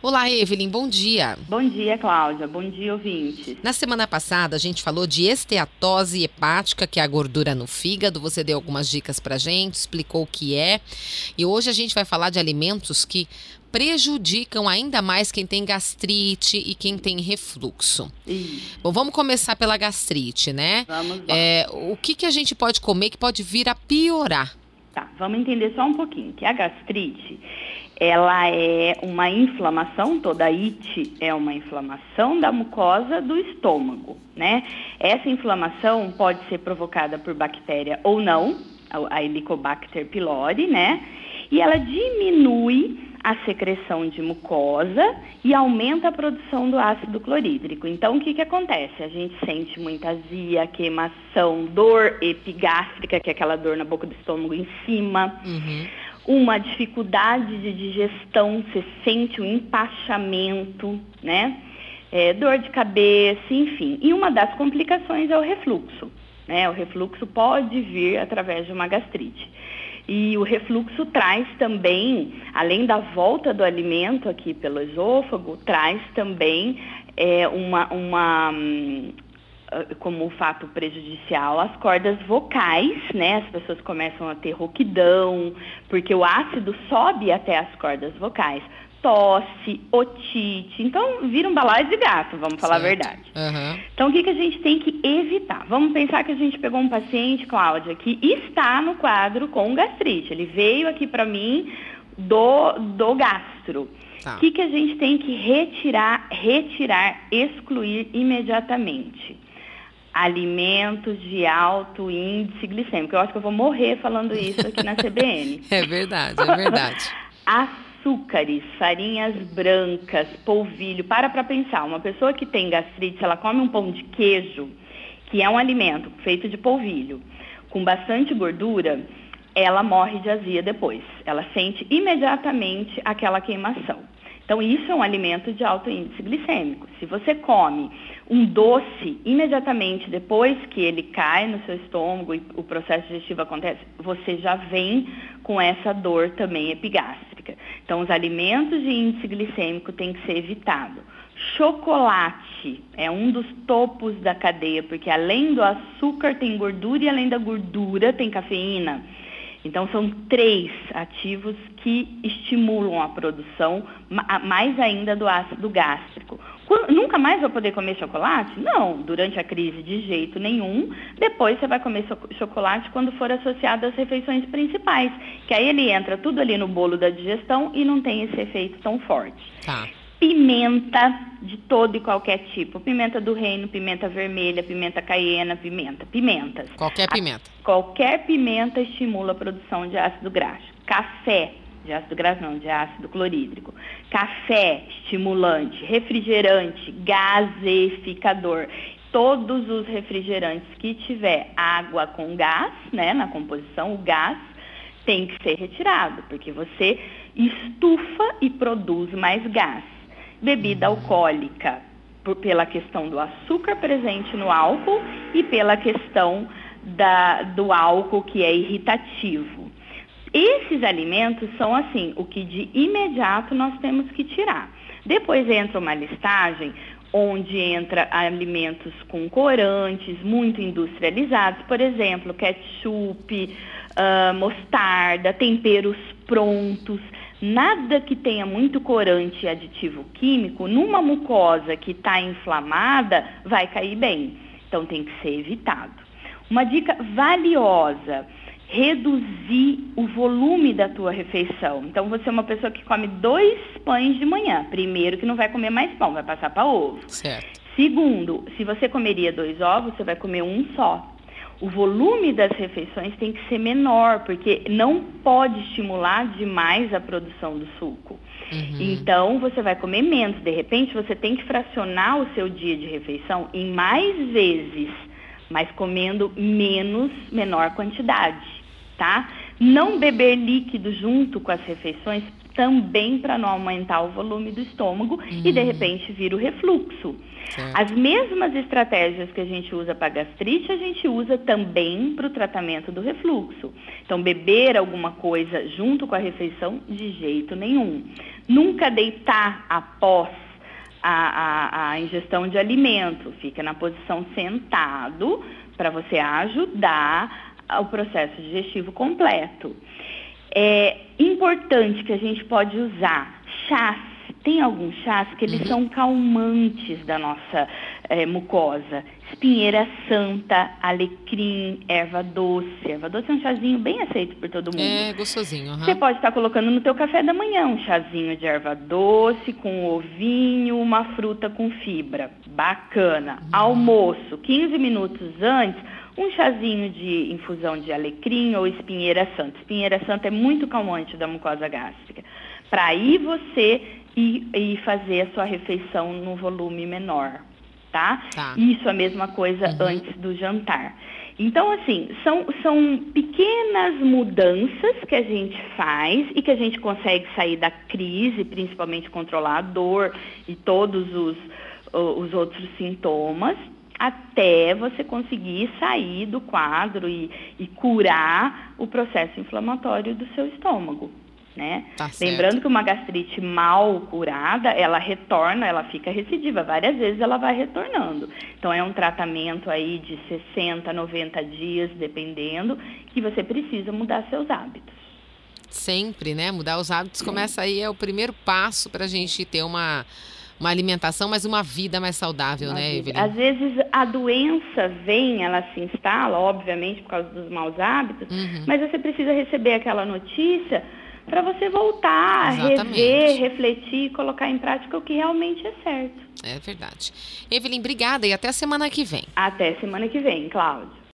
Olá, Evelyn, bom dia. Bom dia, Cláudia. Bom dia, ouvintes. Na semana passada, a gente falou de esteatose hepática, que é a gordura no fígado. Você deu algumas dicas pra gente, explicou o que é. E hoje a gente vai falar de alimentos que prejudicam ainda mais quem tem gastrite e quem tem refluxo. Isso. Bom, vamos começar pela gastrite, né? Vamos lá. É, o que, que a gente pode comer que pode vir a piorar? Tá, vamos entender só um pouquinho. Que a gastrite, ela é uma inflamação, toda it é uma inflamação da mucosa do estômago, né? Essa inflamação pode ser provocada por bactéria ou não, a Helicobacter pylori, né? E ela diminui a secreção de mucosa e aumenta a produção do ácido clorídrico. Então, o que, que acontece? A gente sente muita azia, queimação, dor epigástrica, que é aquela dor na boca do estômago em cima. Uhum. Uma dificuldade de digestão, você sente um empachamento, né? É, dor de cabeça, enfim. E uma das complicações é o refluxo. Né? O refluxo pode vir através de uma gastrite. E o refluxo traz também, além da volta do alimento aqui pelo esôfago, traz também é, uma, uma hum, como fato prejudicial as cordas vocais, né? As pessoas começam a ter rouquidão, porque o ácido sobe até as cordas vocais tosse, otite. Então, vira um balaio de gato, vamos falar a Certo. verdade. Uhum. Então, o que, que a gente tem que evitar? Vamos pensar que a gente pegou um paciente, Cláudia, que está no quadro com gastrite. Ele veio aqui para mim do, do gastro. Tá. O que, que a gente tem que retirar, retirar, excluir imediatamente? Alimentos de alto índice glicêmico. Eu acho que eu vou morrer falando isso aqui na CBN. É verdade, é verdade. açúcares, farinhas brancas, polvilho. Para para pensar, uma pessoa que tem gastrite, se ela come um pão de queijo, que é um alimento feito de polvilho, com bastante gordura, ela morre de azia depois. Ela sente imediatamente aquela queimação. Então, isso é um alimento de alto índice glicêmico. Se você come um doce imediatamente depois que ele cai no seu estômago e o processo digestivo acontece, você já vem com essa dor também epigástrica. Então, os alimentos de índice glicêmico têm que ser evitados. Chocolate é um dos topos da cadeia, porque além do açúcar tem gordura e além da gordura tem cafeína. Então, são três ativos que estimulam a produção, ma- mais ainda do ácido gástrico. Nunca mais vai poder comer chocolate? Não, durante a crise de jeito nenhum. Depois você vai comer chocolate quando for associado às refeições principais, que aí ele entra tudo ali no bolo da digestão e não tem esse efeito tão forte Tá. pimenta todo e qualquer tipo. Pimenta do reino, pimenta vermelha, pimenta caiena, pimenta, pimentas. Qualquer pimenta. Qualquer pimenta estimula a produção de ácido graxo. Café, de ácido graxo não, de ácido clorídrico. Café, estimulante. Refrigerante, gasificador. Todos os refrigerantes que tiver água com gás, né, na composição, o gás, tem que ser retirado, porque você estufa e produz mais gás. Bebida alcoólica, por- pela questão do açúcar presente no álcool e pela questão da- do álcool que é irritativo. Esses alimentos são assim, o que de imediato nós temos que tirar. Depois entra uma listagem onde entra alimentos com corantes muito industrializados, por exemplo, ketchup, ah, mostarda, temperos prontos, nada que tenha muito corante e aditivo químico, numa mucosa que está inflamada, vai cair bem. Então tem que ser evitado. Uma dica valiosa, reduzir o volume da tua refeição. Então você é uma pessoa que come dois pães de manhã. Primeiro que não vai comer mais pão, vai passar para ovo. Certo. Segundo, se você comeria dois ovos, você vai comer um só. O volume das refeições tem que ser menor, porque não pode estimular demais a produção do suco. Uhum. Então, você vai comer menos. De repente, você tem que fracionar o seu dia de refeição em mais vezes, mas comendo menos, menor quantidade, tá? Não beber líquido junto com as refeições também para não aumentar o volume do estômago uhum. e de repente vir o refluxo. Certo. As mesmas estratégias que a gente usa para gastrite, a gente usa também para o tratamento do refluxo. Então, beber alguma coisa junto com a refeição, de jeito nenhum. Nunca deitar após a, a, a ingestão de alimento. Fica na posição sentado para você ajudar o processo digestivo completo. É importante que a gente pode usar chás tem alguns chás que eles uhum. são calmantes da nossa é, mucosa. Espinheira santa, alecrim, erva doce. Erva doce é um chazinho bem aceito por todo mundo. É, gostosinho. Uhum. Você pode estar colocando no teu café da manhã um chazinho de erva doce com ovinho, uma fruta com fibra. Bacana. Uhum. Almoço, 15 minutos antes, um chazinho de infusão de alecrim ou espinheira santa. Espinheira santa é muito calmante da mucosa gástrica. Para aí você ir, ir fazer a sua refeição no volume menor, tá? tá. Isso a mesma coisa uhum. antes do jantar. Então, assim, são, são pequenas mudanças que a gente faz e que a gente consegue sair da crise, principalmente controlar a dor e todos os, os outros sintomas, até você conseguir sair do quadro e, e curar o processo inflamatório do seu estômago. Né? Tá Lembrando que uma gastrite mal curada, ela retorna, ela fica recidiva. Várias vezes ela vai retornando. Então é um tratamento aí de 60, 90 dias, dependendo, que você precisa mudar seus hábitos. Sempre, né? Mudar os hábitos Sim. começa aí, é o primeiro passo para a gente ter uma uma alimentação, mas uma vida mais saudável, uma né, vida. Evelyn? Às vezes a doença vem, ela se instala, obviamente, por causa dos maus hábitos, uhum. mas você precisa receber aquela notícia para você voltar, Exatamente. rever, refletir e colocar em prática o que realmente é certo. É verdade. Evelyn, obrigada e até a semana que vem. Até semana que vem, Cláudio.